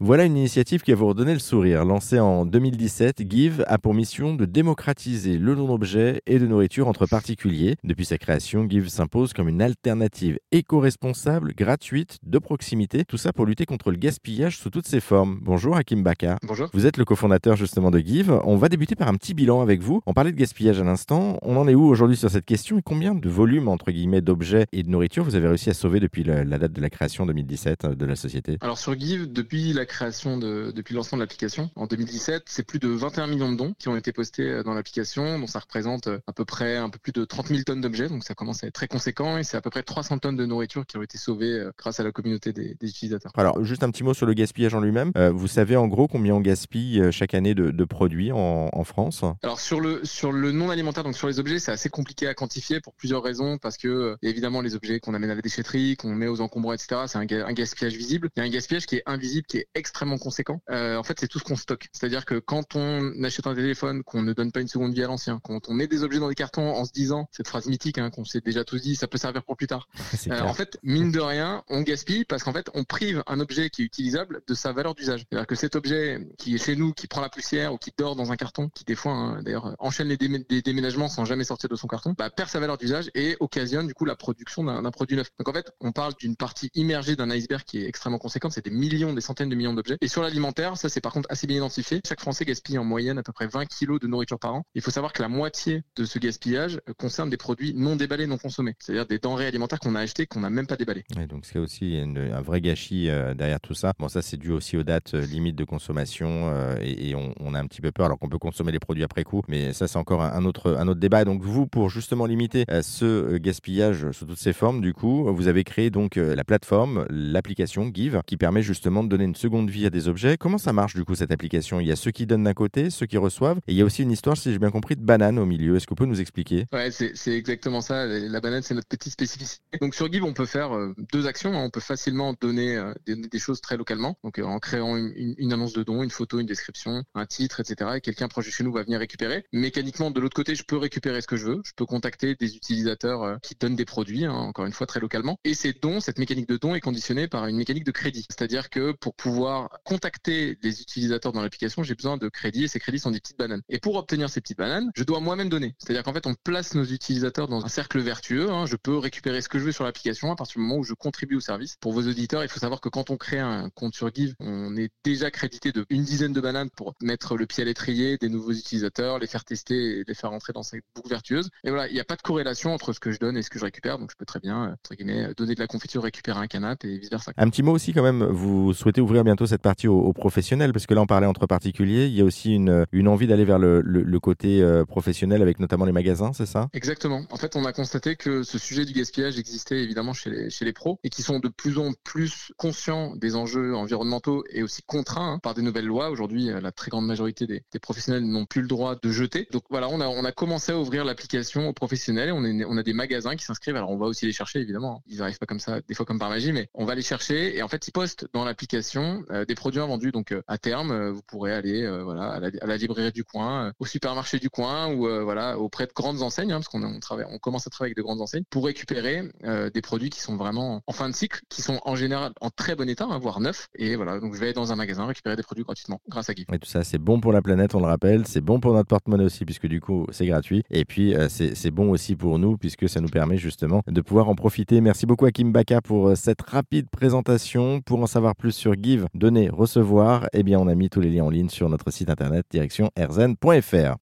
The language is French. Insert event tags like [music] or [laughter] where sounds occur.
Voilà une initiative qui va vous redonner le sourire. Lancée en 2017, Give a pour mission de démocratiser le don d'objets et de nourriture entre particuliers. Depuis sa création, Give s'impose comme une alternative éco-responsable, gratuite, de proximité. Tout ça pour lutter contre le gaspillage sous toutes ses formes. Bonjour Hakim Baka. Bonjour. Vous êtes le cofondateur justement de Give. On va débuter par un petit bilan avec vous. On parlait de gaspillage à l'instant. On en est où aujourd'hui sur cette question et combien de volume entre guillemets d'objets et de nourriture vous avez réussi à sauver depuis la, date de la création 2017 de la société? Alors sur Give, depuis la création de, depuis le lancement de l'application en 2017, c'est plus de 21 millions de dons qui ont été postés euh, dans l'application. Donc ça représente euh, à peu près un peu plus de 30 000 tonnes d'objets. Donc ça commence à être très conséquent et c'est à peu près 300 tonnes de nourriture qui ont été sauvées euh, grâce à la communauté des, utilisateurs. Alors juste un petit mot sur le gaspillage en lui-même. vous savez en gros combien on gaspille chaque année de, produits en, France? Alors sur le sur le non alimentaire, donc sur les objets, c'est assez compliqué à quantifier pour plusieurs raisons parce que évidemment les objets qu'on amène à la déchetterie, qu'on met aux encombrants, etc. C'est un, un gaspillage visible. Il y a un gaspillage qui est invisible, qui est extrêmement conséquent. Euh, en fait, c'est tout ce qu'on stocke. C'est-à-dire que quand on achète un téléphone, qu'on ne donne pas une seconde vie à l'ancien, quand on met des objets dans des cartons en se disant cette phrase mythique hein, qu'on s'est déjà tous dit, ça peut servir pour plus tard. [laughs] Euh, en fait, mine de rien, on gaspille parce qu'en fait, on prive un objet qui est utilisable de sa valeur d'usage. C'est-à-dire que cet objet qui est chez nous, qui prend la poussière ou qui dort dans un carton, qui des fois, hein, d'ailleurs, enchaîne les, déménagements sans jamais sortir de son carton, bah, perd sa valeur d'usage et occasionne du coup la production d'un produit neuf. Donc en fait, on parle d'une partie immergée d'un iceberg qui est extrêmement conséquente. C'est des millions, des centaines de millions d'objets. Et sur l'alimentaire, ça c'est par contre assez bien identifié. Chaque Français gaspille en moyenne à peu près 20 kilos de nourriture par an. Il faut savoir que la moitié de ce gaspillage euh, concerne des produits non déballés, non consommés. C'est-à-dire des denrées alimentaires qu'on a achetées, qu'on n'a même pas déballées. donc c'est aussi un vrai gâchis euh, derrière tout ça. Bon, ça c'est dû aussi aux dates euh, limites de consommation et, on, a un petit peu peur alors qu'on peut consommer les produits après coup. Mais ça c'est encore un autre, un autre débat. Donc vous, pour justement limiter ce gaspillage sous toutes ses formes, du coup, vous avez créé donc la plateforme, l'application Give, qui permet justement de donner une seconde vie à des objets. Comment ça marche du coup cette application? Il y a ceux qui donnent d'un côté, ceux qui reçoivent, et il y a aussi une histoire, si j'ai bien compris, de banane au milieu. Est-ce que vous pouvez nous expliquer? Ouais, c'est exactement ça. La banane, c'est notre petite spécificité. Donc sur Give, on peut faire euh, deux actions. Hein. On peut facilement donner euh, des, choses très localement, donc euh, en créant une, annonce de don, une photo, une description, un titre, etc. Et quelqu'un proche de chez nous va venir récupérer. Mécaniquement, de l'autre côté, je peux récupérer ce que je veux. Je peux contacter des utilisateurs qui donnent des produits, hein, encore une fois très localement. Et ces dons, cette mécanique de don est conditionnée par une mécanique de crédit. C'est-à-dire que pour pouvoir contacter des utilisateurs dans l'application, j'ai besoin de crédits et ces crédits sont des petites bananes. Et pour obtenir ces petites bananes, je dois moi-même donner. C'est-à-dire qu'en fait, on place nos utilisateurs dans un cercle vertueux. Hein. Je peux récupérer ce que je veux sur l'application à partir du moment où je contribue au service. Pour vos auditeurs, il faut savoir que quand on crée un compte sur Give, on est déjà crédité de une dizaine de bananes pour mettre le pied à l'étrier des nouveaux utilisateurs, les faire tester et les faire rentrer dans cette boucle vertueuse. Et voilà, il n'y a pas de corrélation entre ce que je donne et ce que je récupère. Donc je peux très bien, entre guillemets, donner de la confiture, récupérer un canapé et vice versa. Un petit mot aussi quand même, vous souhaitez ouvrir bientôt cette partie aux, professionnels parce que là on parlait entre particuliers, il y a aussi une, envie d'aller vers le, côté euh, professionnel avec notamment les magasins, c'est ça? Exactement. En fait, on a constaté que ce sujet du gaspillage existait évidemment chez les, chez les pros et qui sont de plus en plus conscients des enjeux environnementaux et aussi contraints hein, par des nouvelles lois. Aujourd'hui, euh, la très grande majorité des, professionnels n'ont plus le droit de jeter. Donc voilà, on a, commencé à ouvrir l'application aux professionnels. On, est, on a des magasins qui s'inscrivent. Alors on va aussi les chercher évidemment. Ils n'arrivent pas comme ça, des fois comme par magie, mais on va les chercher et en fait ils postent dans l'application des produits invendus. Donc à terme, vous pourrez aller voilà à la, à la librairie du coin, euh, au supermarché du coin ou euh, voilà auprès de grandes enseignes, hein, parce qu'on on travaille, on commence à travailler avec de grandes enseignes pour récupérer euh, des produits qui sont vraiment en fin de cycle, qui sont en général en très bon état, hein, voire neufs. Et voilà, donc je vais dans un magasin récupérer des produits gratuitement grâce à Give. Et tout ça, c'est bon pour la planète, on le rappelle, c'est bon pour notre porte-monnaie aussi puisque du coup c'est gratuit. Et puis c'est bon aussi pour nous puisque ça nous permet justement de pouvoir en profiter. Merci beaucoup à Kim Baka pour cette rapide présentation. Pour en savoir plus sur Give, donner, recevoir, eh bien on a mis tous les liens en ligne sur notre site internet direction rzn.fr.